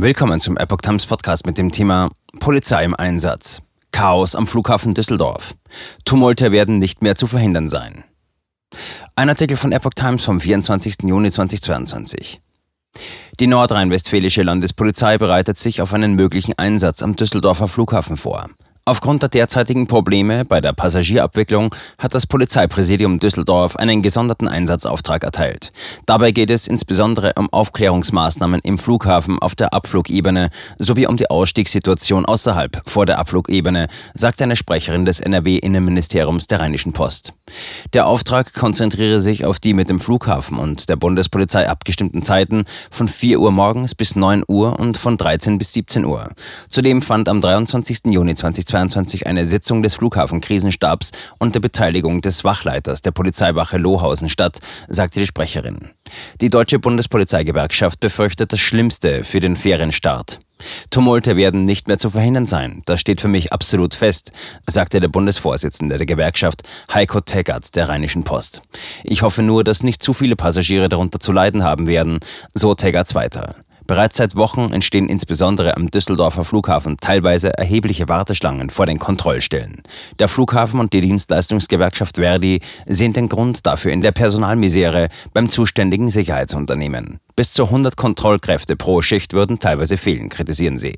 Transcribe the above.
Willkommen zum Epoch Times Podcast mit dem Thema Polizei im Einsatz. Chaos am Flughafen Düsseldorf. Tumulte werden nicht mehr zu verhindern sein. Ein Artikel von Epoch Times vom 24. Juni 2022. Die nordrhein-westfälische Landespolizei bereitet sich auf einen möglichen Einsatz am Düsseldorfer Flughafen vor. Aufgrund der derzeitigen Probleme bei der Passagierabwicklung hat das Polizeipräsidium Düsseldorf einen gesonderten Einsatzauftrag erteilt. Dabei geht es insbesondere um Aufklärungsmaßnahmen im Flughafen auf der Abflugebene sowie um die Ausstiegssituation außerhalb vor der Abflugebene, sagt eine Sprecherin des NRW-Innenministeriums der Rheinischen Post. Der Auftrag konzentriere sich auf die mit dem Flughafen und der Bundespolizei abgestimmten Zeiten von 4 Uhr morgens bis 9 Uhr und von 13 bis 17 Uhr. Zudem fand am 23. Juni 2020 2022 eine Sitzung des Flughafenkrisenstabs unter Beteiligung des Wachleiters der Polizeiwache Lohausen statt, sagte die Sprecherin. Die Deutsche Bundespolizeigewerkschaft befürchtet das Schlimmste für den Ferienstart. Tumulte werden nicht mehr zu verhindern sein. Das steht für mich absolut fest, sagte der Bundesvorsitzende der Gewerkschaft Heiko Teggert der Rheinischen Post. Ich hoffe nur, dass nicht zu viele Passagiere darunter zu leiden haben werden, so Teggerts weiter. Bereits seit Wochen entstehen insbesondere am Düsseldorfer Flughafen teilweise erhebliche Warteschlangen vor den Kontrollstellen. Der Flughafen und die Dienstleistungsgewerkschaft Verdi sehen den Grund dafür in der Personalmisere beim zuständigen Sicherheitsunternehmen. Bis zu 100 Kontrollkräfte pro Schicht würden teilweise fehlen, kritisieren sie.